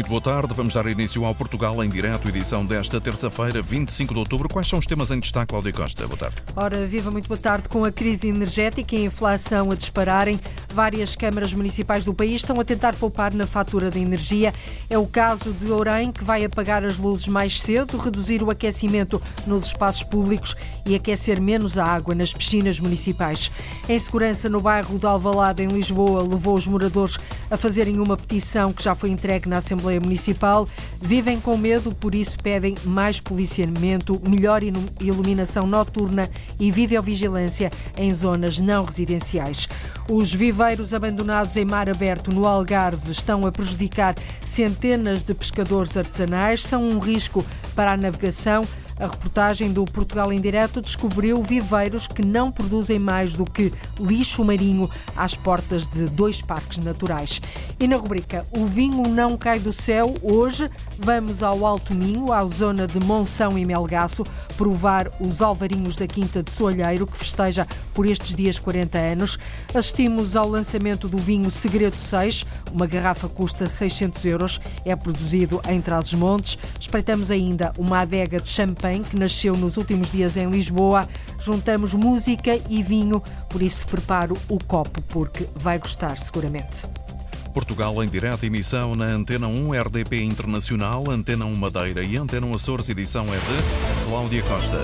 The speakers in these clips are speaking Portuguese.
Muito boa tarde. Vamos dar início ao Portugal em direto, edição desta terça-feira, 25 de outubro. Quais são os temas em destaque, Cláudia Costa? Boa tarde. Ora, viva muito boa tarde. Com a crise energética e a inflação a dispararem, várias câmaras municipais do país estão a tentar poupar na fatura da energia. É o caso de Ourém, que vai apagar as luzes mais cedo, reduzir o aquecimento nos espaços públicos e aquecer menos a água nas piscinas municipais. A insegurança no bairro de Alvalade, em Lisboa, levou os moradores a fazerem uma petição que já foi entregue na Assembleia Municipal vivem com medo, por isso pedem mais policiamento, melhor iluminação noturna e videovigilância em zonas não residenciais. Os viveiros abandonados em mar aberto no Algarve estão a prejudicar centenas de pescadores artesanais, são um risco para a navegação. A reportagem do Portugal em Direto descobriu viveiros que não produzem mais do que lixo marinho às portas de dois parques naturais. E na rubrica O vinho não cai do céu, hoje vamos ao Alto Minho, à zona de Monção e Melgaço, provar os alvarinhos da Quinta de Soalheiro, que festeja por estes dias 40 anos. Assistimos ao lançamento do vinho Segredo 6, uma garrafa custa 600 euros, é produzido em Trás-os-Montes. Espreitamos ainda uma adega de champanhe que nasceu nos últimos dias em Lisboa. Juntamos música e vinho, por isso preparo o copo, porque vai gostar seguramente. Portugal em direta emissão na Antena 1 RDP Internacional, Antena 1 Madeira e Antena 1 Açores, edição é de Cláudia Costa.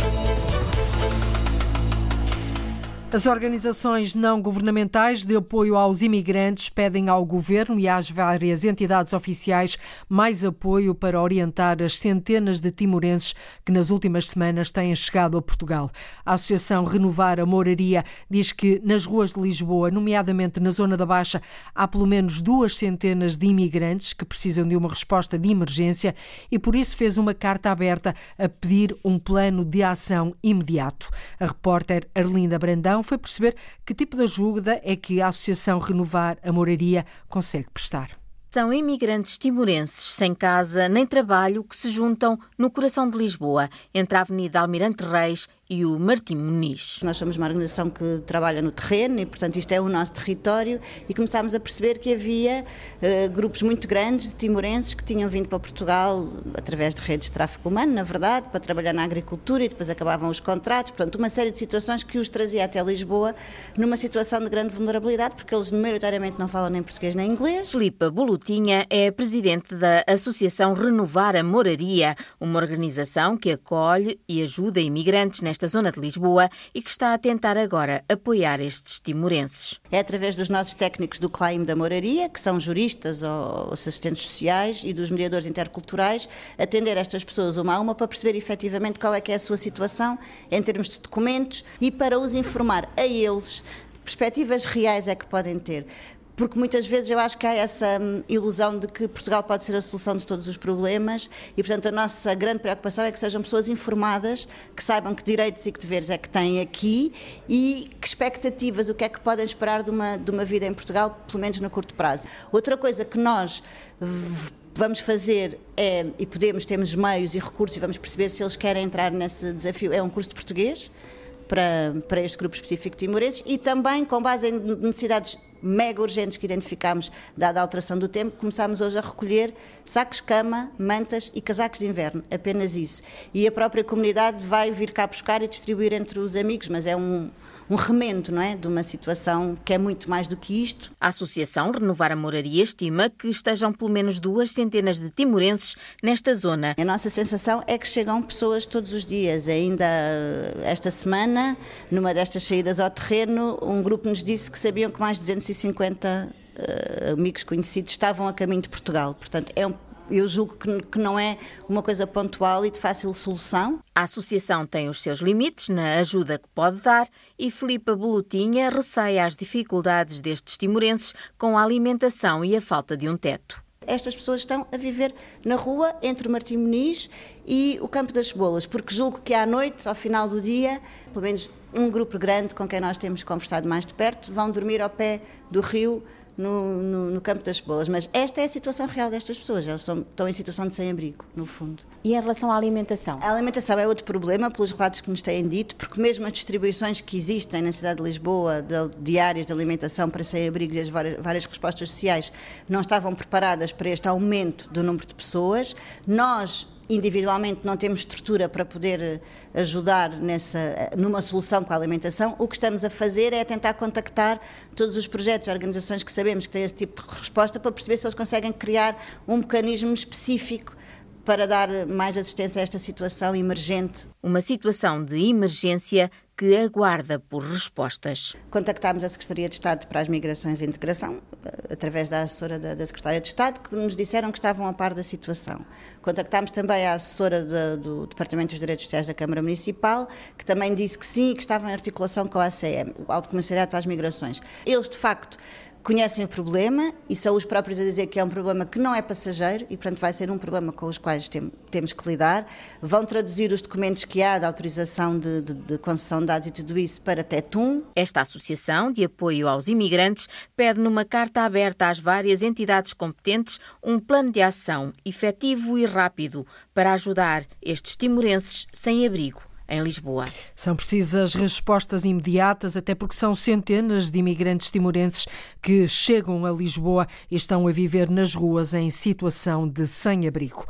As organizações não governamentais de apoio aos imigrantes pedem ao governo e às várias entidades oficiais mais apoio para orientar as centenas de timorenses que nas últimas semanas têm chegado a Portugal. A Associação Renovar a Moraria diz que nas ruas de Lisboa, nomeadamente na zona da Baixa, há pelo menos duas centenas de imigrantes que precisam de uma resposta de emergência e por isso fez uma carta aberta a pedir um plano de ação imediato. A repórter Arlinda Brandão foi perceber que tipo de ajuda é que a Associação Renovar a Moraria consegue prestar. São imigrantes timorenses sem casa nem trabalho que se juntam no coração de Lisboa, entre a Avenida Almirante Reis e o Martim Muniz. Nós somos uma organização que trabalha no terreno e, portanto, isto é o nosso território e começámos a perceber que havia uh, grupos muito grandes de timorenses que tinham vindo para Portugal através de redes de tráfico humano, na verdade, para trabalhar na agricultura e depois acabavam os contratos, portanto, uma série de situações que os trazia até Lisboa numa situação de grande vulnerabilidade, porque eles maioritariamente não falam nem português nem inglês. Filipa Bolutinha é presidente da Associação Renovar a Moraria, uma organização que acolhe e ajuda imigrantes nesta nesta zona de Lisboa e que está a tentar agora apoiar estes timorenses. É através dos nossos técnicos do CLAIM da Moraria, que são juristas ou assistentes sociais e dos mediadores interculturais, atender estas pessoas uma a uma para perceber efetivamente qual é que é a sua situação em termos de documentos e para os informar a eles perspectivas reais é que podem ter porque muitas vezes eu acho que há essa hum, ilusão de que Portugal pode ser a solução de todos os problemas e, portanto, a nossa grande preocupação é que sejam pessoas informadas, que saibam que direitos e que deveres é que têm aqui e que expectativas, o que é que podem esperar de uma, de uma vida em Portugal, pelo menos no curto prazo. Outra coisa que nós vamos fazer é, e podemos, temos meios e recursos e vamos perceber se eles querem entrar nesse desafio, é um curso de português para, para este grupo específico de timorenses e também com base em necessidades mega urgentes que identificámos, dada a alteração do tempo, começámos hoje a recolher sacos cama, mantas e casacos de inverno, apenas isso. E a própria comunidade vai vir cá buscar e distribuir entre os amigos, mas é um, um remendo, não é? De uma situação que é muito mais do que isto. A Associação Renovar a Moraria estima que estejam pelo menos duas centenas de timorenses nesta zona. A nossa sensação é que chegam pessoas todos os dias. Ainda esta semana, numa destas saídas ao terreno, um grupo nos disse que sabiam que mais de 250 uh, amigos conhecidos estavam a caminho de Portugal. Portanto, é um eu julgo que, que não é uma coisa pontual e de fácil solução. A associação tem os seus limites na ajuda que pode dar e Filipa Bolutinha receia as dificuldades destes timorenses com a alimentação e a falta de um teto estas pessoas estão a viver na rua entre o Martim Muniz e o Campo das Cebolas, porque julgo que à noite, ao final do dia, pelo menos um grupo grande com quem nós temos conversado mais de perto, vão dormir ao pé do rio no, no, no, campo das cebolas. Mas esta é a situação real destas pessoas, elas são, estão em situação de sem-abrigo, no fundo. E em relação à alimentação? A alimentação é outro problema, pelos relatos que nos têm dito, porque mesmo as distribuições que existem na cidade de Lisboa, de, diárias de alimentação para sem-abrigos e as várias, várias respostas sociais, não estavam preparadas para este aumento do número de pessoas. Nós individualmente não temos estrutura para poder eh, ajudar nessa, eh, numa solução com a alimentação, o que estamos a fazer é tentar contactar todos os projetos e organizações que sabemos que têm esse tipo de resposta para perceber se eles conseguem criar um mecanismo específico para dar mais assistência a esta situação emergente. Uma situação de emergência que aguarda por respostas. Contactámos a Secretaria de Estado para as Migrações e Integração, eh, através da assessora da, da Secretaria de Estado, que nos disseram que estavam a par da situação. Contactámos também a assessora de, do Departamento dos Direitos Sociais da Câmara Municipal, que também disse que sim, que estavam em articulação com a ACM, o Alto Comissariado para as Migrações. Eles, de facto, conhecem o problema e são os próprios a dizer que é um problema que não é passageiro e, portanto, vai ser um problema com os quais tem, temos que lidar. Vão traduzir os documentos que há da autorização de, de, de concessão de dados e tudo isso para TETUM. Esta Associação de Apoio aos Imigrantes pede numa carta aberta às várias entidades competentes um plano de ação efetivo e rápido para ajudar estes timorenses sem abrigo em Lisboa. São precisas respostas imediatas, até porque são centenas de imigrantes timorenses que chegam a Lisboa e estão a viver nas ruas em situação de sem-abrigo.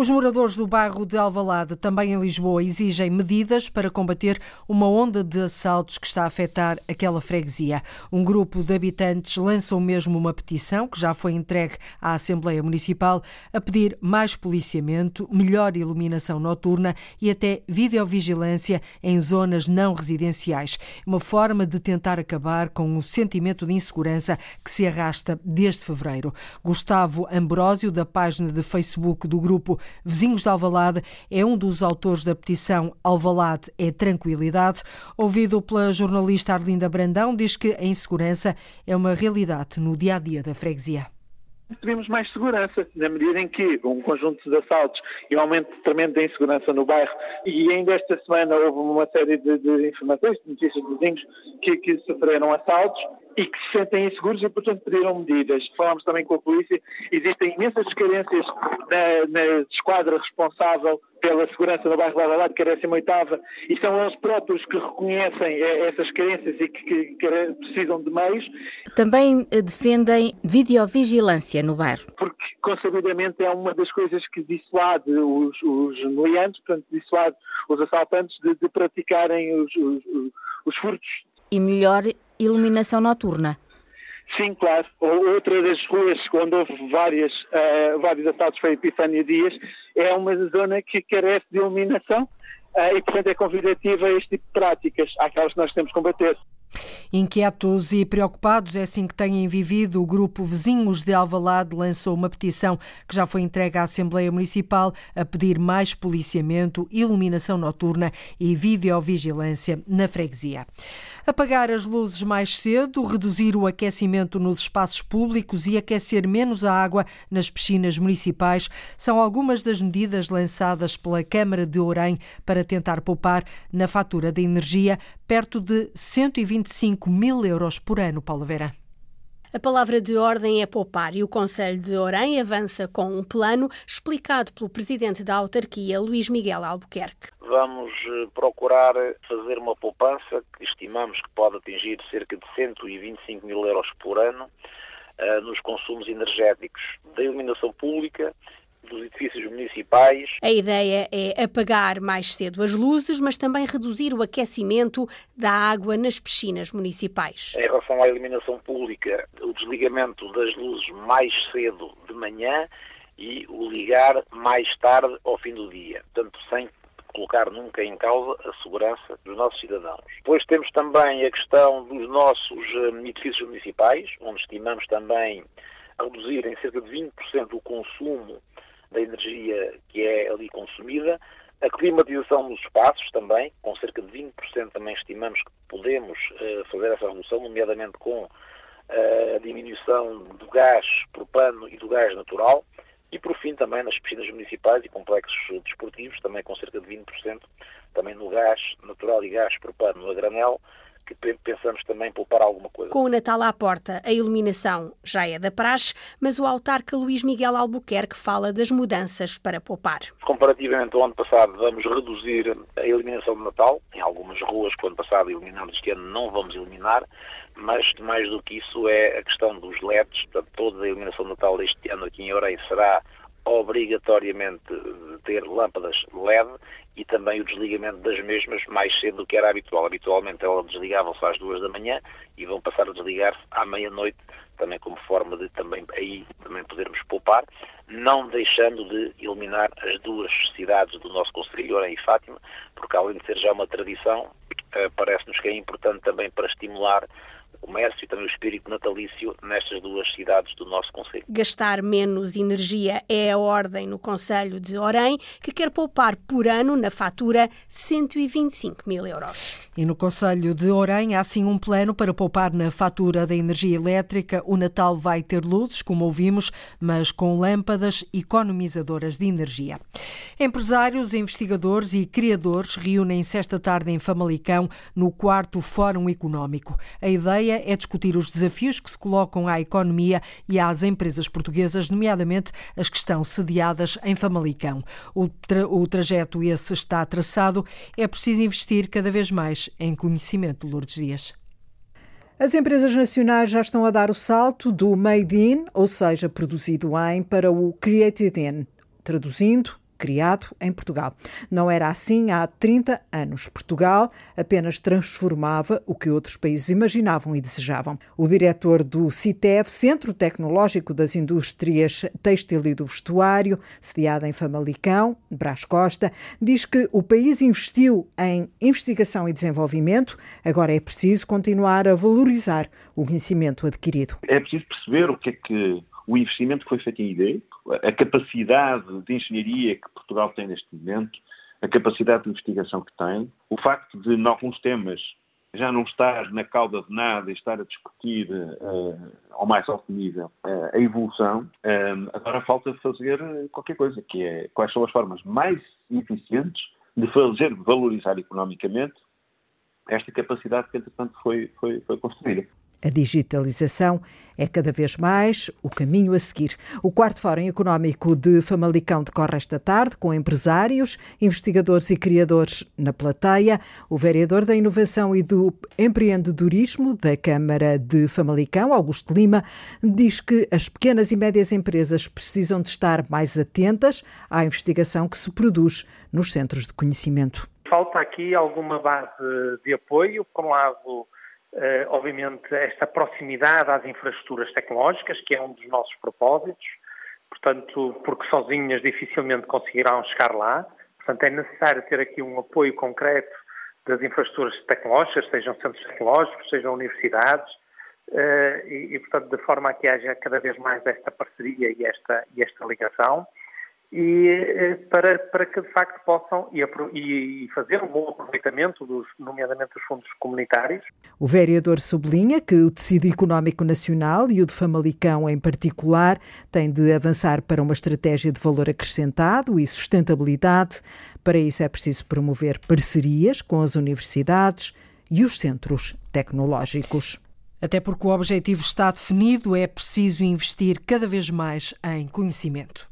Os moradores do bairro de Alvalade, também em Lisboa, exigem medidas para combater uma onda de assaltos que está a afetar aquela freguesia. Um grupo de habitantes lançou mesmo uma petição, que já foi entregue à Assembleia Municipal, a pedir mais policiamento, melhor iluminação noturna e até videovigilância em zonas não residenciais. Uma forma de tentar acabar com o sentimento de insegurança que se arrasta desde fevereiro. Gustavo Ambrósio, da página de Facebook do grupo Vizinhos de Alvalade, é um dos autores da petição Alvalade é Tranquilidade. Ouvido pela jornalista Arlinda Brandão, diz que a insegurança é uma realidade no dia a dia da freguesia. Pedimos mais segurança, na medida em que um conjunto de assaltos e um aumento tremendo da insegurança no bairro, e ainda esta semana houve uma série de, de informações, de notícias de vizinhos que, que sofreram assaltos e que se sentem inseguros e, portanto, pediram medidas. Falámos também com a polícia, existem imensas carências na, na esquadra responsável pela segurança no bairro de Alvalade, que era a 18 e são eles próprios que reconhecem eh, essas carências e que, que, que precisam de meios. Também eh, defendem videovigilância no bairro. Porque, consabidamente, é uma das coisas que dissuade os, os meliantes, portanto, dissuade os assaltantes de, de praticarem os, os, os furtos. E melhor iluminação noturna. Sim, claro. Outra das ruas onde houve várias, uh, vários assaltos foi Epifânia Dias, é uma zona que carece de iluminação uh, e, portanto, é convidativa a este tipo de práticas, àquelas que nós temos que combater. Inquietos e preocupados, é assim que têm vivido. O grupo Vizinhos de Alvalade lançou uma petição que já foi entregue à Assembleia Municipal a pedir mais policiamento, iluminação noturna e videovigilância na freguesia. Apagar as luzes mais cedo, reduzir o aquecimento nos espaços públicos e aquecer menos a água nas piscinas municipais são algumas das medidas lançadas pela Câmara de Orem para tentar poupar na fatura de energia perto de 125 mil euros por ano, Paulo Vera. A palavra de ordem é poupar e o Conselho de Orem avança com um plano explicado pelo presidente da autarquia, Luís Miguel Albuquerque. Vamos eh, procurar fazer uma poupança que estimamos que pode atingir cerca de 125 mil euros por ano uh, nos consumos energéticos da iluminação pública dos edifícios municipais. A ideia é apagar mais cedo as luzes, mas também reduzir o aquecimento da água nas piscinas municipais. Em relação à iluminação pública, o desligamento das luzes mais cedo de manhã e o ligar mais tarde ao fim do dia, portanto sem colocar nunca em causa a segurança dos nossos cidadãos. Depois temos também a questão dos nossos eh, edifícios municipais, onde estimamos também reduzir em cerca de 20% o consumo da energia que é ali consumida, a climatização dos espaços também, com cerca de 20% também estimamos que podemos uh, fazer essa redução, nomeadamente com uh, a diminuição do gás propano e do gás natural, e por fim também nas piscinas municipais e complexos desportivos, também com cerca de 20%, também no gás natural e gás propano a granel, que pensamos também poupar alguma coisa. Com o Natal à porta, a iluminação já é da praxe, mas o autarca Luís Miguel Albuquerque fala das mudanças para poupar. Comparativamente ao ano passado, vamos reduzir a iluminação de Natal. Em algumas ruas que o ano passado eliminamos, este ano não vamos eliminar, mas mais do que isso é a questão dos LEDs. Portanto, toda a iluminação de Natal deste ano aqui em Orem será obrigatoriamente ter lâmpadas LED e também o desligamento das mesmas mais cedo do que era habitual. Habitualmente elas desligavam-se às duas da manhã e vão passar a desligar-se à meia-noite, também como forma de também aí também podermos poupar, não deixando de iluminar as duas cidades do nosso Conselho, Orem e Fátima, porque além de ser já uma tradição, eh, parece-nos que é importante também para estimular o comércio e também o espírito natalício nestas duas cidades do nosso Conselho. Gastar menos energia é a ordem no Conselho de Orem, que quer poupar por ano na fatura 125 mil euros. E no Conselho de Orem há sim um plano para poupar na fatura da energia elétrica. O Natal vai ter luzes, como ouvimos, mas com lâmpadas economizadoras de energia. Empresários, investigadores e criadores reúnem-se esta tarde em Famalicão no quarto Fórum Económico. A ideia é discutir os desafios que se colocam à economia e às empresas portuguesas, nomeadamente as que estão sediadas em Famalicão. O, tra o trajeto esse está traçado, é preciso investir cada vez mais em conhecimento, Lourdes Dias. As empresas nacionais já estão a dar o salto do made in, ou seja, produzido em, para o created in. Traduzindo, criado em Portugal. Não era assim há 30 anos. Portugal apenas transformava o que outros países imaginavam e desejavam. O diretor do CITEV, Centro Tecnológico das Indústrias Têxtil e do Vestuário, sediado em Famalicão, Brás Costa, diz que o país investiu em investigação e desenvolvimento, agora é preciso continuar a valorizar o conhecimento adquirido. É preciso perceber o que é que o investimento que foi feito em IDE, a capacidade de engenharia que Portugal tem neste momento, a capacidade de investigação que tem, o facto de, em alguns temas, já não estar na cauda de nada e estar a discutir uh, ao mais alto nível uh, a evolução, uh, agora falta fazer qualquer coisa, que é quais são as formas mais eficientes de fazer valorizar economicamente esta capacidade que, entretanto, foi, foi, foi construída. A digitalização é cada vez mais o caminho a seguir. O quarto Fórum Económico de Famalicão decorre esta tarde com empresários, investigadores e criadores na plateia. O vereador da Inovação e do Empreendedorismo da Câmara de Famalicão, Augusto Lima, diz que as pequenas e médias empresas precisam de estar mais atentas à investigação que se produz nos centros de conhecimento. Falta aqui alguma base de apoio, por um lado obviamente, esta proximidade às infraestruturas tecnológicas, que é um dos nossos propósitos, portanto, porque sozinhas dificilmente conseguirão chegar lá. Portanto, é necessário ter aqui um apoio concreto das infraestruturas tecnológicas, sejam centros tecnológicos, sejam universidades, uh, e, e, portanto, de forma a que haja cada vez mais esta parceria e esta, e esta ligação e eh, para, para que de facto possam e, e fazer um bom aproveitamento, dos, nomeadamente dos fundos comunitários. O vereador sublinha que o tecido económico nacional e o de Famalicão em particular tem de avançar para uma estratégia de valor acrescentado e sustentabilidade. Para isso é preciso promover parcerias com as universidades e os centros tecnológicos. Até porque o objetivo está definido, é preciso investir cada vez mais em conhecimento.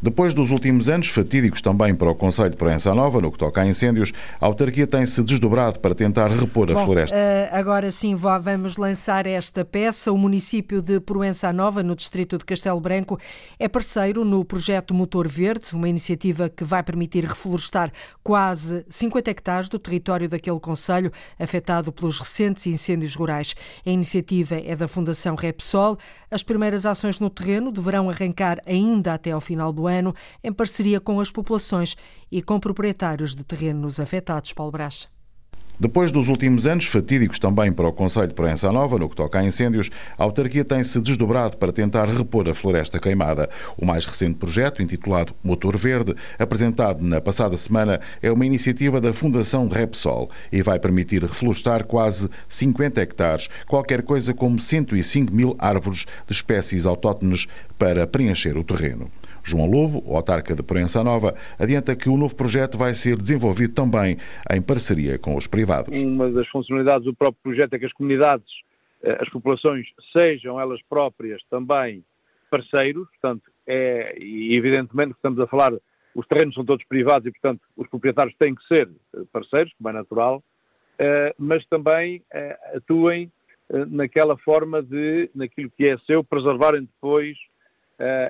Depois dos últimos anos fatídicos também para o Conselho de Proença Nova, no que toca a incêndios, a autarquia tem-se desdobrado para tentar repor Bom, a floresta. Uh, agora sim vamos lançar esta peça. O município de Proença Nova, no distrito de Castelo Branco, é parceiro no projeto Motor Verde, uma iniciativa que vai permitir reflorestar quase 50 hectares do território daquele conselho afetado pelos recentes incêndios rurais. A iniciativa é da Fundação Repsol. As primeiras ações no terreno deverão arrancar ainda até ao final do ano, em parceria com as populações e com proprietários de terrenos afetados. Paulo Brás. Depois dos últimos anos fatídicos também para o Conselho de Proença Nova, no que toca a incêndios, a autarquia tem-se desdobrado para tentar repor a floresta queimada. O mais recente projeto, intitulado Motor Verde, apresentado na passada semana, é uma iniciativa da Fundação Repsol e vai permitir reflorestar quase 50 hectares, qualquer coisa como 105 mil árvores de espécies autóctones para preencher o terreno. João Lobo, o autarca de Proença Nova, adianta que o novo projeto vai ser desenvolvido também em parceria com os privados. Uma das funcionalidades do próprio projeto é que as comunidades, eh, as populações, sejam elas próprias também parceiros, portanto, é, e evidentemente que estamos a falar, os terrenos são todos privados e, portanto, os proprietários têm que ser eh, parceiros, como é natural, eh, mas também atuem naquela forma de, naquilo que é seu, preservarem depois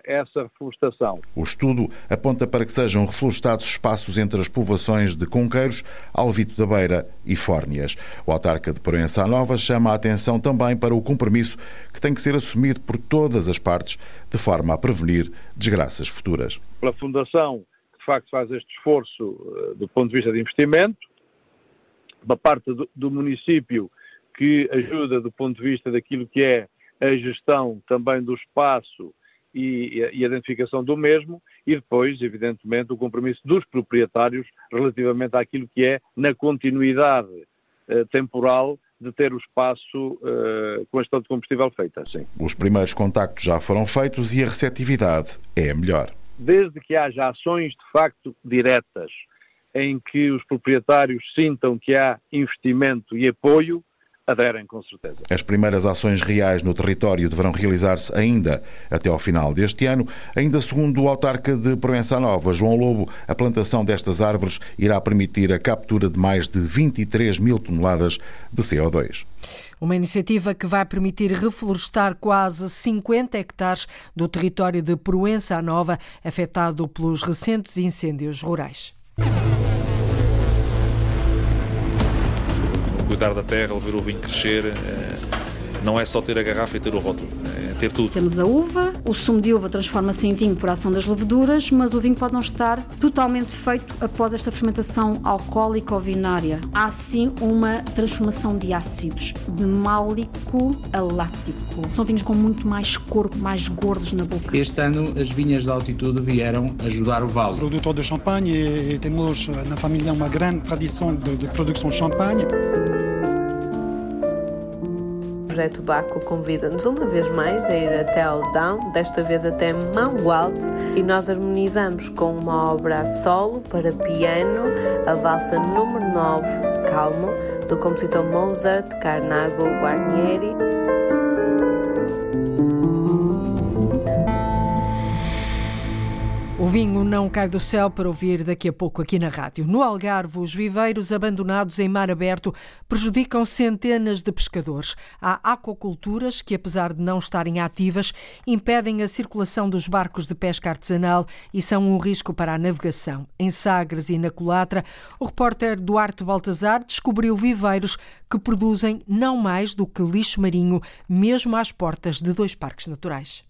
essa reflorestação. O estudo aponta para que sejam reflorestados espaços entre as povoações de Conqueiros, Alvito da Beira e Fórnias. O autarca de Proença Nova chama a atenção também para o compromisso que tem que ser assumido por todas as partes, de forma a prevenir desgraças futuras. Pela Fundação, que de facto faz este esforço eh, do ponto de vista de investimento, da parte do, do município, que ajuda do ponto de vista daquilo que é a gestão também do espaço e, e, a identificação do mesmo, e depois, evidentemente, o compromisso dos proprietários relativamente àquilo que é na continuidade eh, temporal de ter o espaço eh, com a gestão de combustível feita. Sim. Os primeiros contactos já foram feitos e a receptividade é a melhor. Desde que haja ações de facto diretas em que os proprietários sintam que há investimento e apoio, aderem, com certeza. As primeiras ações reais no território deverão realizar-se ainda até ao final deste ano. Ainda segundo o autarca de Proença Nova, João Lobo, a plantação destas árvores irá permitir a captura de mais de 23 mil toneladas de CO2. Uma iniciativa que vai permitir reflorestar quase 50 hectares do território de Proença Nova, afetado pelos recentes incêndios rurais. Cuidar da terra, ver o vinho crescer, eh, não é só ter a garrafa e ter o rótulo, ter tudo. Temos a uva, o sumo de uva transforma-se em vinho por ação das leveduras, mas o vinho pode não estar totalmente feito após esta fermentação alcoólica ou vinária. Há sim uma transformação de ácidos, de málico a lático. São vinhos com muito mais corpo, mais gordos na boca. Este ano as vinhas de altitude vieram ajudar o vale. Produtor de champanhe e temos na família uma grande tradição de, de produção de champanhe projeto Baco convida-nos uma vez mais a ir até ao Down, desta vez até Alto, e nós harmonizamos com uma obra solo para piano, a valsa número 9, Calmo, do compositor Mozart Carnago Guarnieri. O vinho não cai do céu para ouvir daqui a pouco aqui na rádio. No Algarve, os viveiros abandonados em mar aberto prejudicam centenas de pescadores. Há aquaculturas que, apesar de não estarem ativas, impedem a circulação dos barcos de pesca artesanal e são um risco para a navegação. Em Sagres e na Colatra, o repórter Duarte Baltazar descobriu viveiros que produzem não mais do que lixo marinho, mesmo às portas de dois parques naturais.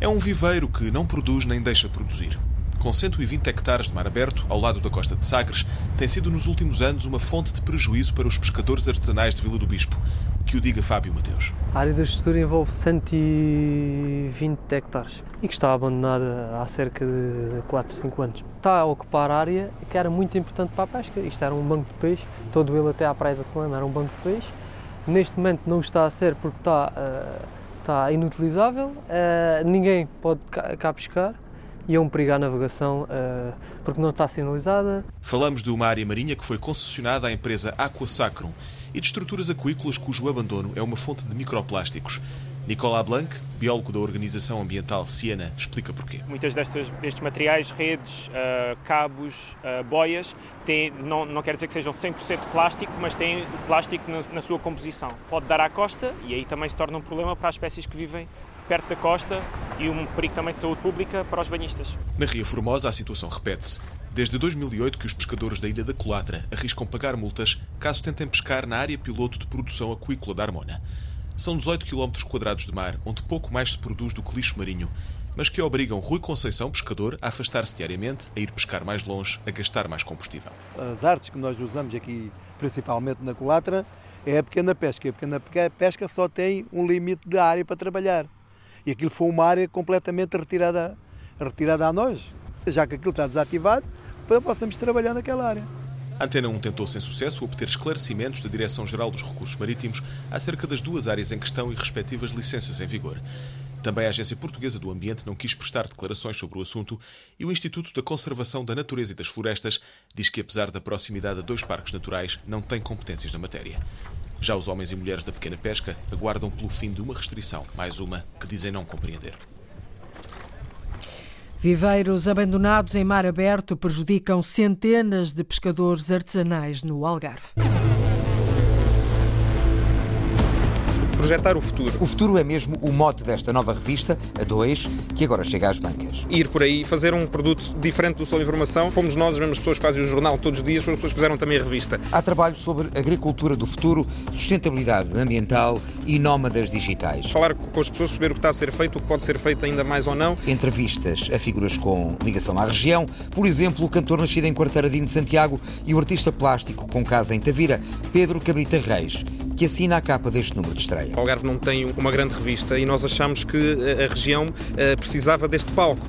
É um viveiro que não produz nem deixa produzir. Com 120 hectares de mar aberto, ao lado da costa de Sagres, tem sido nos últimos anos uma fonte de prejuízo para os pescadores artesanais de Vila do Bispo. Que o diga Fábio Mateus. A área da gestura envolve 120 hectares e que está abandonada há cerca de 4, 5 anos. Está a ocupar área que era muito importante para a pesca. Isto era um banco de peixe, todo ele até à Praia da Selena era um banco de peixe. Neste momento não está a ser porque está. Uh, está inutilizável, uh, ninguém pode cá, pescar e é um perigo à navegação uh, porque não está sinalizada. Falamos de uma área marinha que foi concessionada à empresa Aqua Sacrum e de estruturas aquícolas cujo abandono é uma fonte de microplásticos. Nicolas Blanc, biólogo da organização ambiental Siena, explica porquê. Muitas destes, destes materiais, redes, uh, cabos, uh, boias, têm, não, não quer dizer que sejam 100% plástico, mas têm plástico na, na sua composição. Pode dar à costa e aí também se torna um problema para as espécies que vivem perto da costa e um perigo também de saúde pública para os banhistas. Na Ria Formosa a situação repete-se. Desde 2008 que os pescadores da Ilha da Colatra arriscam pagar multas caso tentem pescar na área piloto de produção aquícola da Armona. São 18 km quadrados de mar, onde pouco mais se produz do que lixo marinho, mas que obrigam Rui Conceição, pescador, a afastar-se diariamente, a ir pescar mais longe, a gastar mais combustível. As artes que nós usamos aqui, principalmente na Colatra, é a pequena pesca. A pequena pesca só tem um limite de área para trabalhar. E aquilo foi uma área completamente retirada, retirada a nós. Já que aquilo está desativado, para possamos trabalhar naquela área. A Antena 1 tentou sem sucesso obter esclarecimentos da Direção-Geral dos Recursos Marítimos acerca das duas áreas em questão e respectivas licenças em vigor. Também a Agência Portuguesa do Ambiente não quis prestar declarações sobre o assunto e o Instituto da Conservação da Natureza e das Florestas diz que, apesar da proximidade a dois parques naturais, não tem competências na matéria. Já os homens e mulheres da pequena pesca aguardam pelo fim de uma restrição, mais uma que dizem não compreender. Viveiros abandonados em mar aberto prejudicam centenas de pescadores artesanais no Algarve. Projetar o futuro. O futuro é mesmo o mote desta nova revista, a 2, que agora chega às bancas. Ir por aí, fazer um produto diferente do Sol Informação. Fomos nós, as mesmas pessoas que fazem o jornal todos os dias, as pessoas fizeram também a revista. Há trabalho sobre agricultura do futuro, sustentabilidade ambiental e nómadas digitais. Falar com as pessoas, saber o que está a ser feito, o que pode ser feito ainda mais ou não. Entrevistas a figuras com ligação à região, por exemplo, o cantor nascido em Quartaradinho de Santiago e o artista plástico com casa em Tavira, Pedro Cabrita Reis, que assina a capa deste número de estreia. O Algarve não tem uma grande revista e nós achamos que a região eh, precisava deste palco.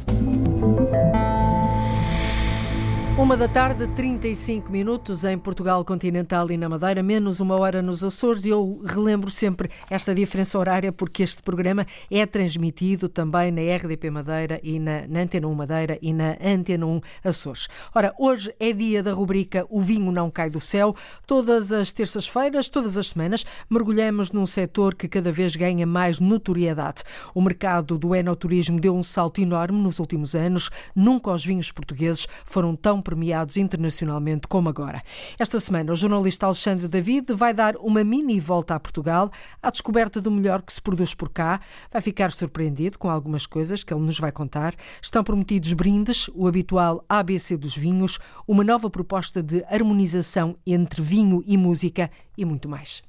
Uma da tarde, 35 minutos em Portugal continental e na Madeira, menos uma hora nos Açores. E eu relembro sempre esta diferença horária porque este programa é transmitido também na RDP Madeira e na, na Antena 1 Madeira e na Antena 1 Açores. Ora, hoje é dia da rubrica O Vinho Não Cai do Céu. Todas as terças-feiras, todas as semanas, mergulhamos num setor que cada vez ganha mais notoriedade. O mercado do enoturismo deu um salto enorme nos últimos anos. Nunca os vinhos portugueses foram tão premiados internacionalmente como agora. Esta semana, o jornalista Alexandre David vai dar uma mini volta a Portugal à descoberta do melhor que se produz por cá. Vai ficar surpreendido com algumas coisas que ele nos vai contar. Estão prometidos brindes, o habitual ABC dos vinhos, uma nova proposta de harmonização entre vinho e música e muito mais.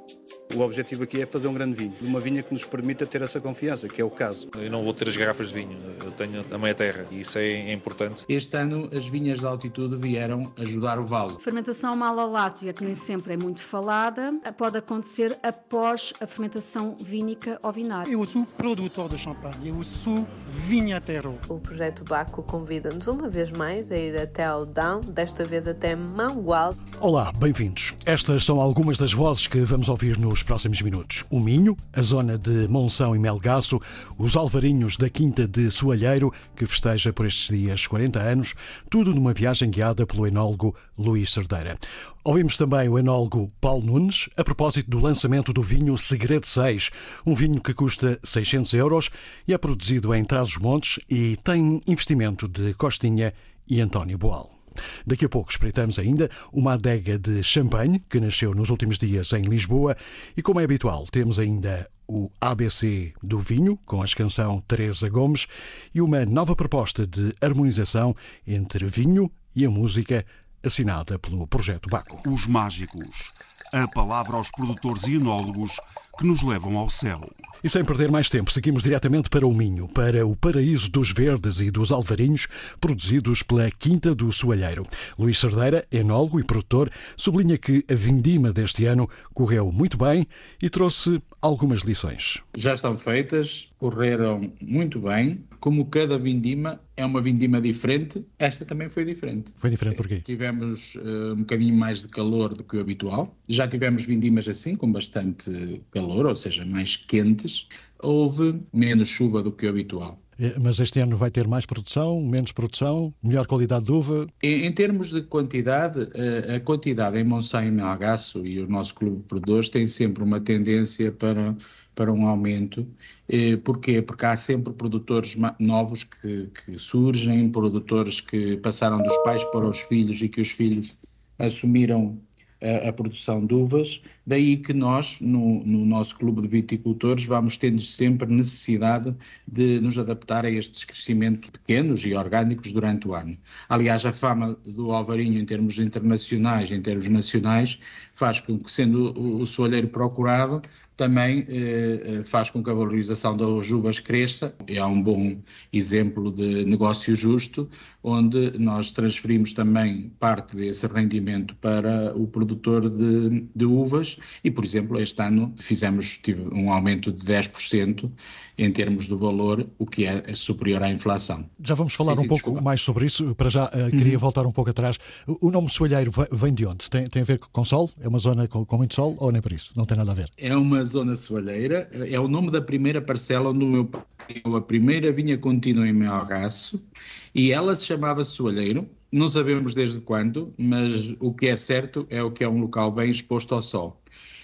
O objetivo aqui é fazer um grande vinho, uma vinha que nos permita ter essa confiança, que é o caso. Eu não vou ter as garrafas de vinho, eu tenho a meia terra e isso é importante. Este ano as vinhas de altitude vieram ajudar o vale. Fermentação malalática, que nem sempre é muito falada, pode acontecer após a fermentação vínica ou vinária. Eu sou produtor de champanhe, eu sou vinhateiro. O projeto Baco convida-nos uma vez mais a ir até Aldão, desta vez até Mangual. Olá, bem-vindos. Estas são algumas das vozes que vamos ouvir nos nos próximos minutos. O Minho, a zona de Monção e Melgaço, os Alvarinhos da Quinta de Soalheiro, que festeja por estes dias 40 anos, tudo numa viagem guiada pelo enólogo Luís Cerdeira. Ouvimos também o enólogo Paulo Nunes a propósito do lançamento do vinho Segredo 6, um vinho que custa 600 euros e é produzido em Trás-os-Montes e tem investimento de Costinha e António Boal. Daqui a pouco espreitamos ainda uma adega de champanhe que nasceu nos últimos dias em Lisboa e, como é habitual, temos ainda o ABC do vinho, com a canção Teresa Gomes, e uma nova proposta de harmonização entre vinho e a música assinada pelo Projeto Baco. Os Mágicos. A palavra aos produtores e enólogos que nos levam ao céu. E sem perder mais tempo, seguimos diretamente para o Minho, para o paraíso dos verdes e dos alvarinhos, produzidos pela Quinta do Soalheiro. Luís Cerdeira, enólogo e produtor, sublinha que a vindima deste ano correu muito bem e trouxe algumas lições. Já estão feitas, correram muito bem. Como cada vindima é uma vindima diferente, esta também foi diferente. Foi diferente porquê? Tivemos uh, um bocadinho mais de calor do que o habitual. Já tivemos vindimas assim, com bastante calor, ou seja, mais quentes. Houve menos chuva do que o habitual. É, mas este ano vai ter mais produção, menos produção, melhor qualidade de uva? Em, em termos de quantidade, a, a quantidade em Monsanto e Melgaço e o nosso clube de produtores tem sempre uma tendência para, para um aumento. Eh, porquê? Porque há sempre produtores novos que, que surgem, produtores que passaram dos pais para os filhos e que os filhos assumiram a, a, produção de uvas, daí que nós, no, no, nosso clube de viticultores, vamos tendo sempre necessidade de nos adaptar a estes crescimentos pequenos e orgânicos durante o ano. Aliás, a fama do Alvarinho em termos internacionais, em termos nacionais, faz com que, sendo o, o soalheiro procurado, também eh, eh, faz com que a valorização das uvas cresça. É um bom exemplo de negócio justo, onde nós transferimos também parte desse rendimento para o produtor de, de uvas e, por exemplo, este ano fizemos um aumento de 10% em termos do valor, o que é superior à inflação. Já vamos falar sim, sim, um pouco desculpa. mais sobre isso. Para já, uh, queria uhum. voltar um pouco atrás. O nome Soalheiro vem de onde? Tem, tem a ver com sol? É uma zona com, com muito sol ou nem por isso? Não tem nada a ver? É uma zona soalheira. É o nome da primeira parcela onde o meu pai a primeira vinha contínua em Melgaço e ela se chamava Soalheiro. Não sabemos desde quando, mas o que é certo é o que é um local bem exposto ao sol.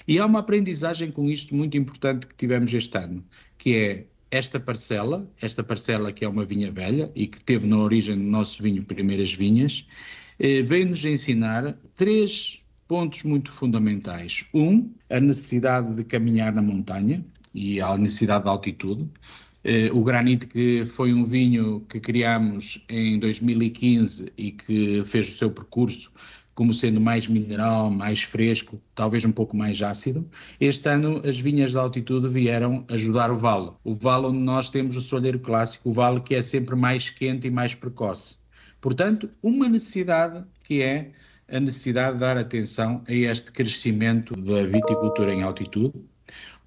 E há uma aprendizagem com isto muito importante que tivemos este ano, que é esta parcela, esta parcela que é uma vinha velha e que teve na origem do nosso vinho Primeiras Vinhas, eh, veio-nos ensinar três pontos muito fundamentais. Um, a necessidade de caminhar na montanha e a necessidade de altitude. Eh, o Granite, que foi um vinho que criámos em 2015 e que fez o seu percurso como sendo mais mineral, mais fresco, talvez um pouco mais ácido. Este ano as vinhas de altitude vieram ajudar o vale. O vale onde nós temos o solheiro clássico, o vale que é sempre mais quente e mais precoce. Portanto, uma necessidade que é a necessidade de dar atenção a este crescimento da viticultura em altitude.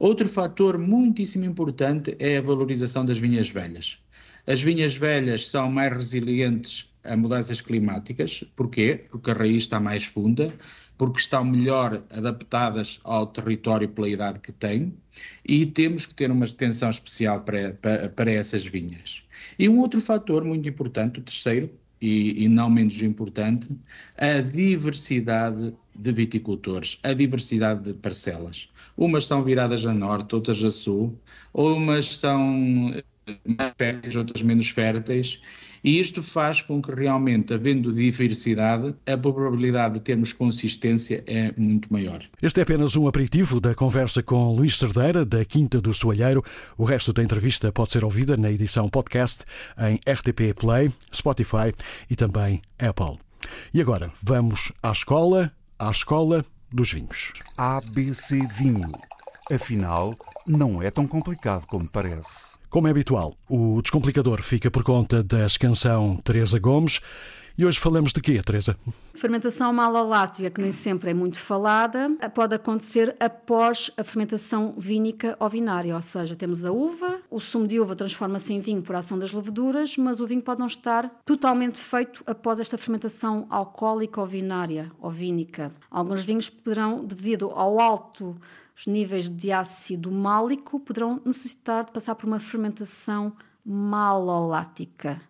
Outro fator muitíssimo importante é a valorização das vinhas velhas. As vinhas velhas são mais resilientes a mudanças climáticas. Porquê? Porque a raiz está mais funda, porque estão melhor adaptadas ao território pela idade que têm e temos que ter uma atenção especial para, para, para essas vinhas. E um outro fator muito importante, o terceiro, e, e, não menos importante, a diversidade de viticultores, a diversidade de parcelas. Umas são viradas a norte, outras a sul, umas são mais férteis, outras menos férteis, e isto faz com que realmente, havendo diversidade, a probabilidade de termos consistência é muito maior. Este é apenas um aperitivo da conversa com Luís Cerdeira, da Quinta do Soalheiro. O resto da entrevista pode ser ouvida na edição podcast em RTP Play, Spotify e também Apple. E agora, vamos à escola, à escola dos vinhos. ABC Vinho. Afinal, não é tão complicado como parece. Como é habitual, o descomplicador fica por conta da canção Teresa Gomes. E hoje falamos de quê, Teresa? Fermentação malalática, que nem sempre é muito falada, pode acontecer após a fermentação vínica ou vinária, ou seja, temos a uva, o sumo de uva transforma-se em vinho por ação das leveduras, mas o vinho pode não estar totalmente feito após esta fermentação alcoólica ou vinária ou vínica. Alguns vinhos poderão, devido ao alto os níveis de ácido málico poderão necessitar de passar por uma fermentação malolática.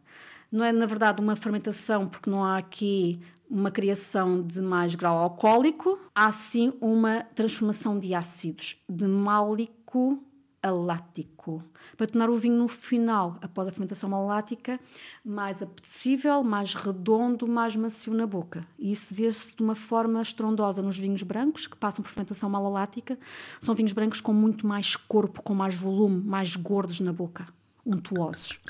Não é, na verdade, uma fermentação, porque não há aqui uma criação de mais grau alcoólico, há sim uma transformação de ácidos, de málico alático, para tornar o vinho no final, após a fermentação malática, mais apetecível, mais redondo, mais macio na boca. E isso vê-se de uma forma estrondosa nos vinhos brancos, que passam por fermentação malalática. São vinhos brancos com muito mais corpo, com mais volume, mais gordos na boca, untuosos.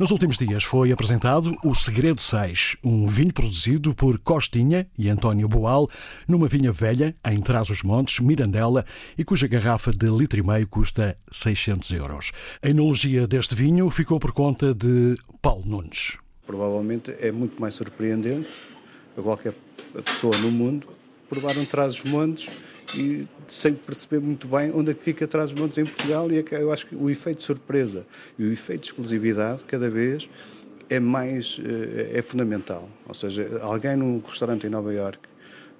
Nos últimos dias foi apresentado o Segredo 6, um vinho produzido por Costinha e António Boal, numa vinha velha em Trás-os-Montes, Mirandela, e cuja garrafa de litro e meio custa 600 euros. A enologia deste vinho ficou por conta de Paulo Nunes. Provavelmente é muito mais surpreendente para qualquer pessoa no mundo provar um Trás-os-Montes e sem perceber muito bem onde é que fica atrás dos montes em Portugal e é eu acho que o efeito de surpresa e o efeito de exclusividade cada vez é mais eh, é fundamental. Ou seja, alguém num restaurante em Nova York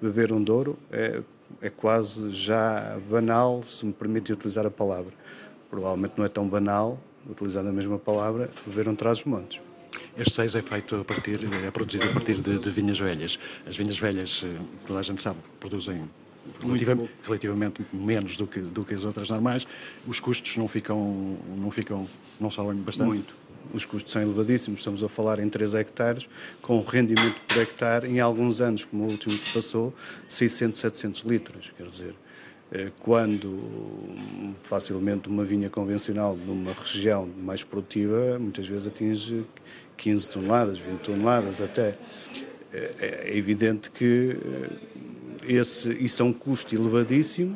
beber um Douro é, é quase já banal, se me permite utilizar a palavra. Provavelmente não é tão banal, utilizando a mesma palavra, beber um Trás-os-Montes. Este seis é feito a partir, é produzido a partir de, de vinhas velhas. As vinhas velhas, eh, toda a gente sabe, produzem relativamente, relativamente menos do que, do que as outras normais, os custos não ficam, não ficam, não sobem bastante? Muito. Os custos são elevadíssimos, estamos a falar em 3 hectares, com rendimento por hectare, em alguns anos, como o último que passou, 600, 700 litros, quer dizer, eh, quando facilmente uma vinha convencional numa região mais produtiva, muitas vezes atinge 15 toneladas, 20 toneladas até. É, é evidente que eh, esse, isso é um custo elevadíssimo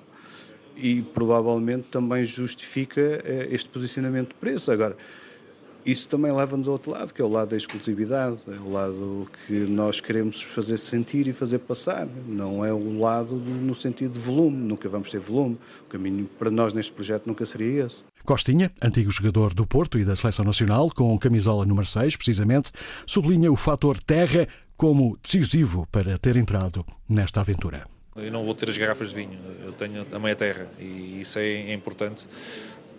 e provavelmente também justifica eh, este posicionamento de preço. Agora, isso também leva-nos ao outro lado, que é o lado da exclusividade, é o lado que nós queremos fazer sentir e fazer passar. Não é o lado no sentido de volume, nunca vamos ter volume. O caminho para nós neste projeto nunca seria esse. Costinha, antigo jogador do Porto e da Seleção Nacional, com camisola número 6, precisamente, sublinha o fator terra como decisivo para ter entrado nesta aventura. Eu não vou ter as garrafas de vinho, eu tenho a meia terra e isso é importante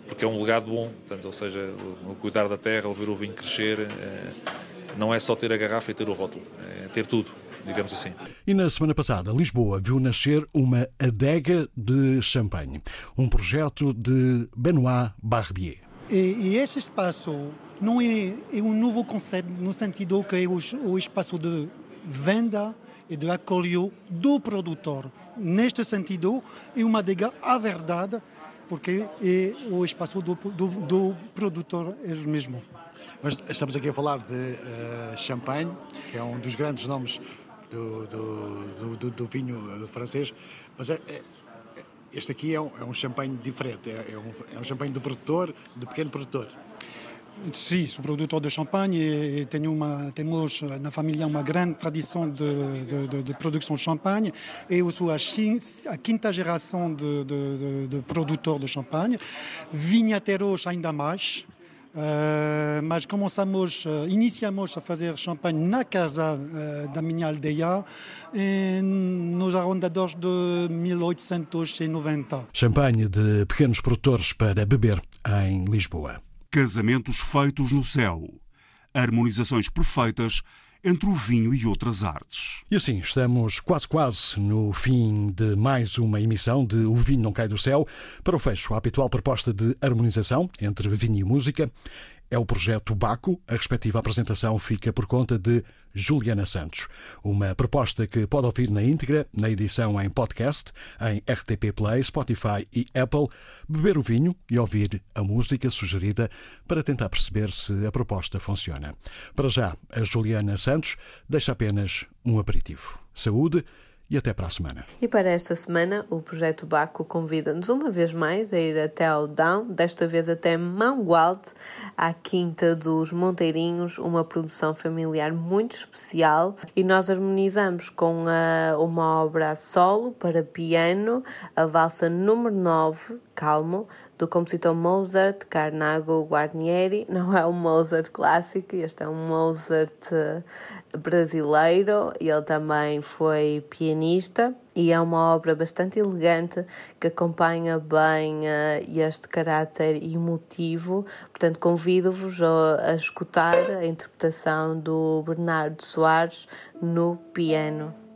porque é um legado bom, portanto, ou seja, o, cuidar da terra, o ver o vinho crescer, é, não é só ter a garrafa e ter o rótulo, é ter tudo, digamos assim. E na semana passada, Lisboa viu nascer uma adega de champanhe, um projeto de Benoit Barbier. E, e esse espaço não é, é, um novo conceito no sentido que é o, o espaço de venda e de acolhimento do produtor. Neste sentido, é uma adega à verdade porque é o espaço do, do, do produtor é o mesmo. Mas estamos aqui a falar de uh, Champagne, que é um dos grandes nomes do, do, do vinho eh, francês, mas é, é, este aqui é um, é um champanhe diferente, é, é, um, é um champanhe do produtor, do pequeno produtor. Sim, sou produtor de champanhe e tenho uma, temos na família uma grande tradição de, de, de, de produção de champanhe. Eu sou a, a quinta geração de, de, produtor de champanhe. Vinhateiros ainda mais. Uh, mas começamos, uh, iniciamos a fazer champanhe na casa uh, da minha aldeia nos arredores de 1890. Champanhe de pequenos produtores para beber em Lisboa. Casamentos feitos no céu. Harmonizações perfeitas entre o vinho e outras artes. E assim, estamos quase quase no fim de mais uma emissão de O Vinho Não Cai do Céu. Para o fecho, a habitual proposta de harmonização entre vinho e música é o projeto Baco. A respectiva apresentação fica por conta de Juliana Santos. Uma proposta que pode ouvir na íntegra, na edição em podcast, em RTP Play, Spotify e Apple, beber o vinho e ouvir a música sugerida para tentar perceber se a proposta funciona. Para já, a Juliana Santos deixa apenas um aperitivo. Saúde e até para a semana. E para esta semana, o Projeto Baco convida-nos uma vez mais a ir até ao Down, desta vez até Mangualde, à Quinta dos Monteirinhos, uma produção familiar muito especial. E nós harmonizamos com a, uma obra solo para piano, a valsa número 9, Calmo, do compositor Mozart Carnago Guarnieri. Não é um Mozart clássico, este é um Mozart eh, brasileiro. Ele também foi pianista e é uma obra bastante elegante que acompanha bem uh, este caráter emotivo. Portanto, convido-vos a, a escutar a interpretação do Bernardo Soares no piano.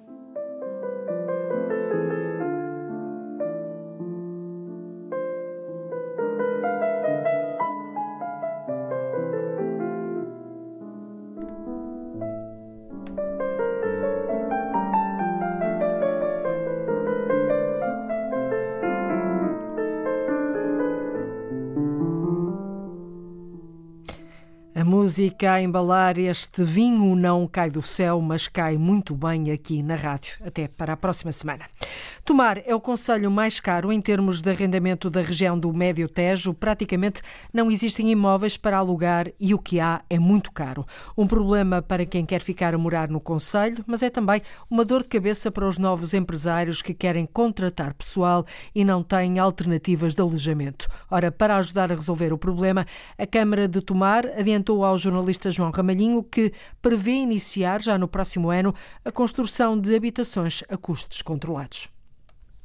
Música a embalar este vinho não cai do céu, mas cai muito bem aqui na rádio. Até para a próxima semana. Tomar é o conselho mais caro em termos de arrendamento da região do Médio Tejo. Praticamente não existem imóveis para alugar e o que há é muito caro. Um problema para quem quer ficar a morar no conselho, mas é também uma dor de cabeça para os novos empresários que querem contratar pessoal e não têm alternativas de alojamento. Ora, para ajudar a resolver o problema, a Câmara de Tomar adiantou aos jornalista João Ramalhinho, que prevê iniciar já no próximo ano a construção de habitações a custos controlados.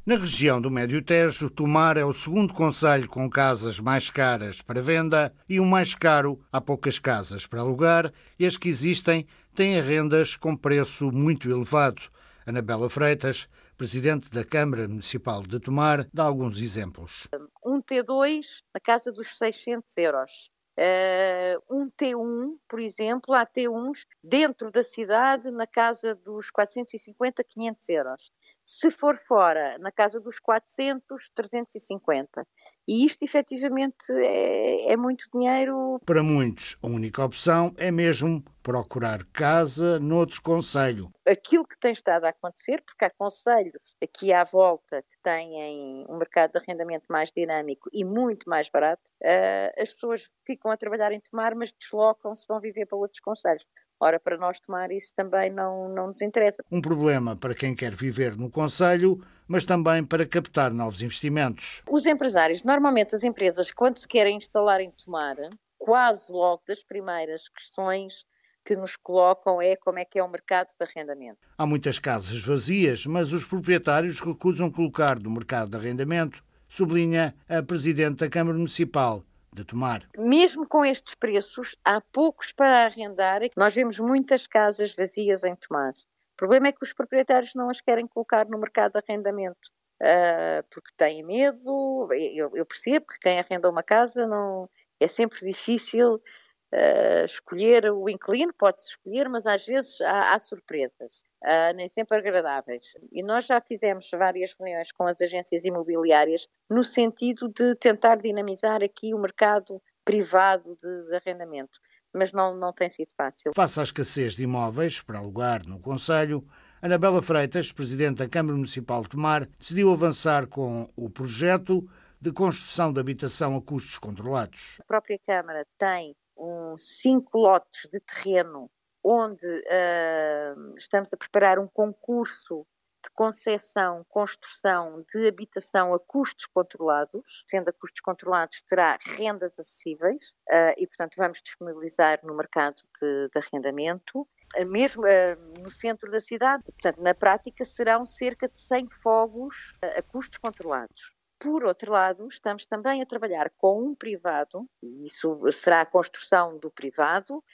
Na região do Médio Tejo, Tomar é o segundo conselho com casas mais caras para venda e o mais caro há poucas casas para alugar e as que existem têm rendas com preço muito elevado. Anabela Freitas, presidente da Câmara Municipal de Tomar, dá alguns exemplos. Um T2 na casa dos 600 euros. Uh, um T1, por exemplo, há T1s dentro da cidade na casa dos 450, 500 euros. Se for fora, na casa dos 400, 350. E isto, efetivamente, é, é, muito dinheiro. Para muitos, a única opção é mesmo procurar casa noutro conselho. Aquilo que tem estado a acontecer, porque há conselhos aqui à volta que têm um mercado de arrendamento mais dinâmico e muito mais barato, uh, as pessoas ficam a trabalhar em Tomar, mas deslocam-se, vão viver para outros conselhos. Ora, para nós tomar isso também não, não nos interessa. Um problema para quem quer viver no Conselho, mas também para captar novos investimentos. Os empresários, normalmente as empresas, quando se querem instalar em Tomar, quase logo das primeiras questões que nos colocam é como é que é o mercado de arrendamento. Há muitas casas vazias, mas os proprietários recusam colocar no mercado de arrendamento, sublinha a Presidente da Câmara Municipal, de tomar. Mesmo com estes preços, há poucos para arrendar. Nós vemos muitas casas vazias em Tomar. O problema é que os proprietários não as querem colocar no mercado de arrendamento. Uh, porque têm medo, eu, eu, percebo que quem arrenda uma casa não é sempre difícil uh, escolher o inquilino, pode-se escolher, mas às vezes há, há surpresas, uh, nem sempre agradáveis. E nós já fizemos várias reuniões com as agências imobiliárias no sentido de tentar dinamizar aqui o mercado privado de, de arrendamento mas não, não tem sido fácil. Face à escassez de imóveis para alugar no Conselho, Anabela Freitas, Presidente da Câmara Municipal de Tomar, decidiu avançar com o projeto de construção de habitação a custos controlados. A própria Câmara tem um, cinco lotes de terreno onde uh, estamos a preparar um concurso de concessão, construção de habitação a custos controlados, sendo a custos controlados terá rendas acessíveis uh, e, portanto, vamos disponibilizar no mercado de, de arrendamento. Mesmo uh, no centro da cidade, portanto, na prática serão cerca de 100 fogos a custos controlados. Por outro lado, estamos também a trabalhar com um privado, e isso será a construção do privado,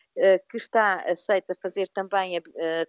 que está aceita fazer também a,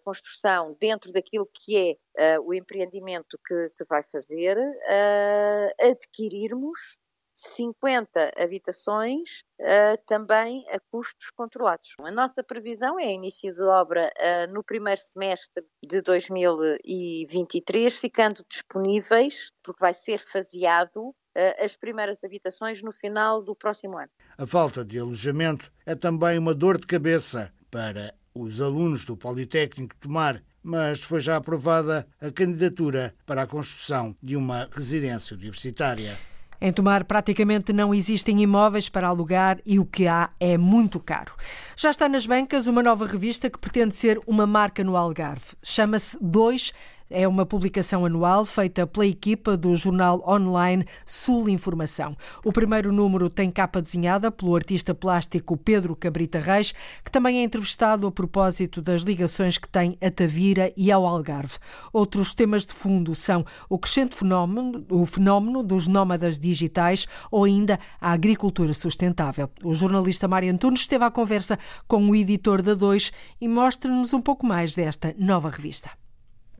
construção dentro daquilo que é eh, o empreendimento que, que vai fazer, eh, adquirirmos 50 habitações uh, também a custos controlados. A nossa previsão é início de obra uh, no primeiro semestre de 2023, ficando disponíveis, porque vai ser faseado, as primeiras habitações no final do próximo ano. A falta de alojamento é também uma dor de cabeça para os alunos do Politécnico Tomar mas foi já aprovada a candidatura para a construção de uma residência universitária. Em Tomar, praticamente não existem imóveis para alugar e o que há é muito caro. Já está nas bancas uma nova revista que pretende ser uma marca no Algarve. Chama-se Dois é uma publicação anual feita pela equipa do jornal online Sul Informação. O primeiro número tem capa desenhada pelo artista plástico Pedro Cabrita Reis, que também é entrevistado a propósito das ligações que tem a Tavira e ao Algarve. Outros temas de fundo são o crescente fenómeno, o fenómeno dos nómadas digitais ou ainda a agricultura sustentável. O jornalista Mário Antunes esteve à conversa com o editor da Dois e mostra-nos um pouco mais desta nova revista.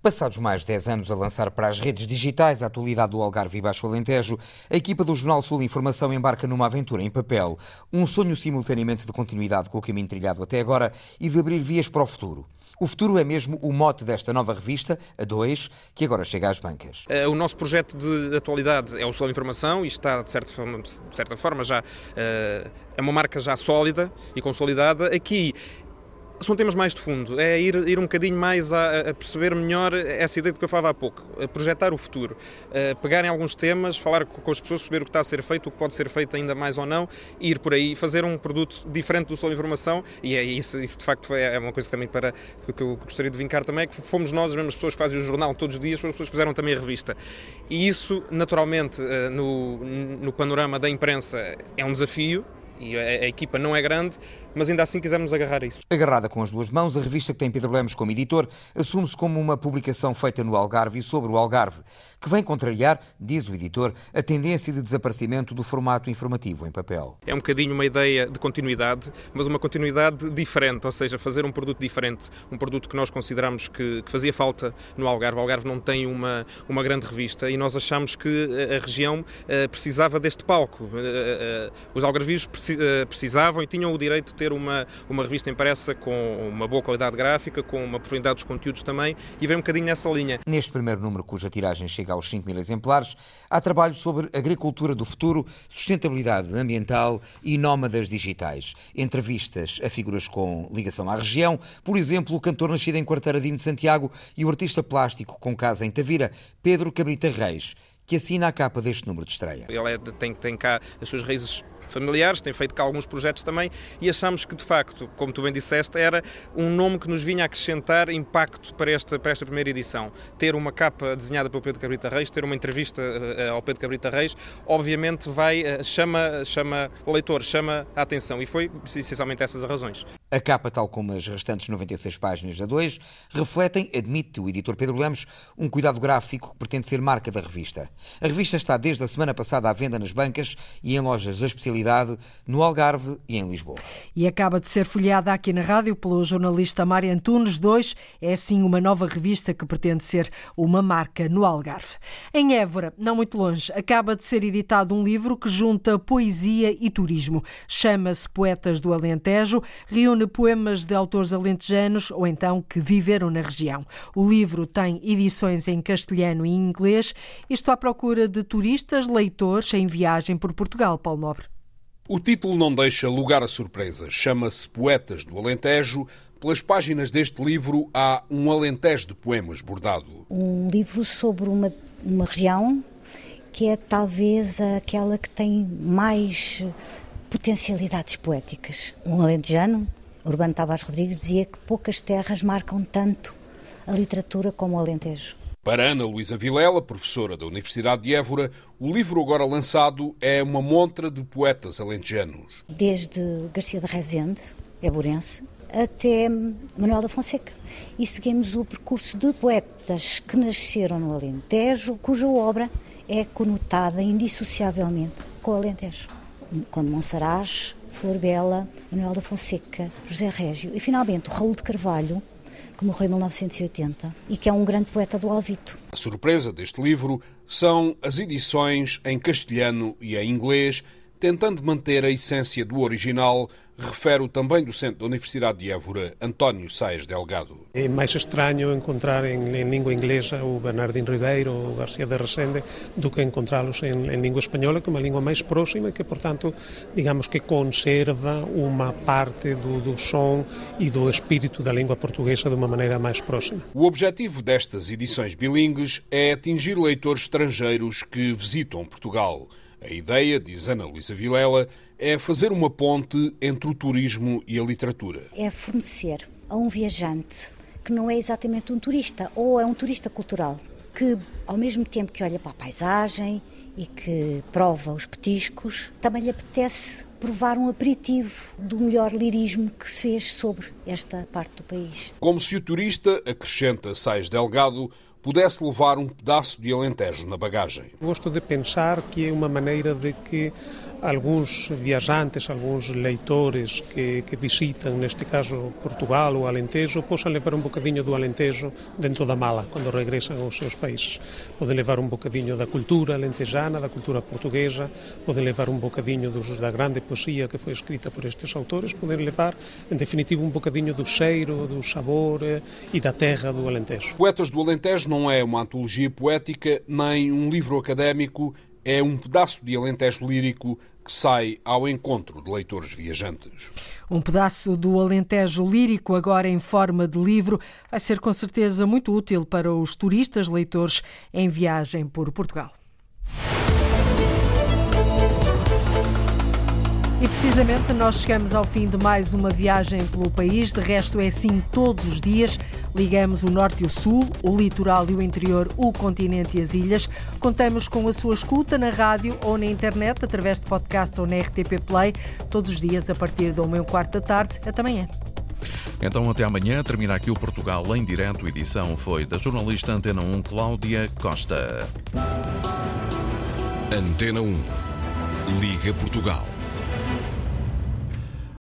Passados mais de 10 anos a lançar para as redes digitais a atualidade do Algarve e Baixo Alentejo, a equipa do Jornal Sul Informação embarca numa aventura em papel. Um sonho simultaneamente de continuidade com o caminho trilhado até agora e de abrir vias para o futuro. O futuro é mesmo o mote desta nova revista, a 2, que agora chega às bancas. Eh, o nosso projeto de atualidade é o Sul Informação e está, de certa forma, de certa forma já eh, é uma marca já sólida e consolidada. Aqui são temas mais de fundo, é ir, ir um bocadinho mais a, a, perceber melhor essa ideia de que eu falava há pouco, projetar o futuro, pegar em alguns temas, falar com, as pessoas, saber o que está a ser feito, o que pode ser feito ainda mais ou não, e ir por aí, fazer um produto diferente do Sol Informação, e é isso, isso de facto é uma coisa também para que eu gostaria de vincar também, é que fomos nós as mesmas pessoas que fazem o jornal todos os dias, as pessoas fizeram também a revista. E isso, naturalmente, eh, no, no panorama da imprensa é um desafio, e a, a, equipa não é grande, mas ainda assim quisermos agarrar isso. Agarrada com as duas mãos, a revista que tem Pedro Lemos como editor assume-se como uma publicação feita no Algarve e sobre o Algarve, que vem contrariar, diz o editor, a tendência de desaparecimento do formato informativo em papel. É um bocadinho uma ideia de continuidade, mas uma continuidade diferente, ou seja, fazer um produto diferente, um produto que nós consideramos que, que fazia falta no Algarve. O Algarve não tem uma, uma grande revista e nós achamos que a região uh, precisava deste palco. Uh, uh, os algarvios precisavam e tinham o direito de ter uma, uma revista impressa com uma boa qualidade gráfica, com uma profundidade dos conteúdos também, e vem um bocadinho nessa linha. Neste primeiro número, cuja tiragem chega aos 5 mil exemplares, há trabalho sobre agricultura do futuro, sustentabilidade ambiental e nómadas digitais. Entrevistas a figuras com ligação à região, por exemplo, o cantor nascido em Quarteiradinho de Santiago e o artista plástico com casa em Tavira, Pedro Cabrita Reis que assina a capa deste número de estreia. Ele é, tem, tem cá as suas raízes familiares, tem feito cá alguns projetos também e achamos que de facto, como tu bem disseste, era um nome que nos vinha acrescentar impacto para esta, para esta primeira edição. Ter uma capa desenhada pelo Pedro Cabrita Reis, ter uma entrevista uh, ao Pedro Cabrita Reis, obviamente vai, uh, chama, chama o leitor, chama a atenção e foi essencialmente essas as razões. A capa, tal como as restantes 96 páginas da 2, refletem, admite o editor Pedro Lemos, um cuidado gráfico que pretende ser marca da revista. A revista está desde a semana passada à venda nas bancas e em lojas da especialidade no Algarve e em Lisboa. E acaba de ser folheada aqui na rádio pelo jornalista Mário Antunes 2. É sim uma nova revista que pretende ser uma marca no Algarve. Em Évora, não muito longe, acaba de ser editado um livro que junta poesia e turismo. Chama-se Poetas do Alentejo, reúne poemas de autores alentejanos ou então que viveram na região. O livro tem edições em castelhano e inglês e estou à procura de turistas, leitores em viagem por Portugal, Paulo Nobre. O título não deixa lugar a surpresas. Chama-se Poetas do Alentejo. Pelas páginas deste livro há um alentejo de poemas bordado. Um livro sobre uma, uma região que é talvez aquela que tem mais potencialidades poéticas. Um alentejano Urbano Tavares Rodrigues dizia que poucas terras marcam tanto a literatura como o Alentejo. Para Ana Luísa Vilela, professora da Universidade de Évora, o livro agora lançado é uma montra de poetas alentejanos. Desde Garcia de Rezende, éborense, até Manuel da Fonseca. E seguimos o percurso de poetas que nasceram no Alentejo, cuja obra é conotada indissociavelmente com o Alentejo. Como Monsaraz, Flor Bela, Manuel da Fonseca, José Régio e finalmente Raul de Carvalho, que morreu em 1980 e que é um grande poeta do Alvito. A surpresa deste livro são as edições em castelhano e em inglês, tentando manter a essência do original refere o também docente da Universidade de Évora, António Saez Delgado. É mais estranho encontrar em, em língua inglesa o Bernardino Ribeiro ou o Garcia de Resende do que encontrá-los em, em, língua espanhola, que é uma língua mais próxima e que, portanto, digamos que conserva uma parte do, do som e do espírito da língua portuguesa de uma maneira mais próxima. O objetivo destas edições bilingues é atingir leitores estrangeiros que visitam Portugal. A ideia, diz Ana Luísa Vilela, é fazer uma ponte entre o turismo e a literatura. É fornecer a um viajante que não é exatamente um turista, ou é um turista cultural, que ao mesmo tempo que olha para a paisagem e que prova os petiscos, também lhe apetece provar um aperitivo do melhor lirismo que se fez sobre esta parte do país. Como se o turista, acrescenta Sais Delgado, pudesse levar um pedaço de Alentejo na bagagem. Gosto de pensar que é uma maneira de que alguns viajantes, alguns leitores que, que visitam, neste caso Portugal ou Alentejo, possam levar um bocadinho do Alentejo dentro da mala quando regressam aos seus países. Podem levar um bocadinho da cultura alentejana, da cultura portuguesa, podem levar um bocadinho dos, da grande poesia que foi escrita por estes autores, podem levar, em definitivo, um bocadinho do cheiro, do sabor eh, e da terra do Alentejo. Poetas do Alentejo não é uma antologia poética nem um livro académico, é um pedaço de Alentejo lírico que sai ao encontro de leitores viajantes. Um pedaço do Alentejo lírico, agora em forma de livro, vai ser com certeza muito útil para os turistas leitores em viagem por Portugal. E precisamente nós chegamos ao fim de mais uma viagem pelo país. De resto, é assim todos os dias. Ligamos o norte e o sul, o litoral e o interior, o continente e as ilhas. Contamos com a sua escuta na rádio ou na internet, através de podcast ou na RTP Play, todos os dias a partir da 1 e quarto da tarde. Até amanhã. Então, até amanhã. Termina aqui o Portugal em direto. A edição foi da jornalista Antena 1, Cláudia Costa. Antena 1. Liga Portugal.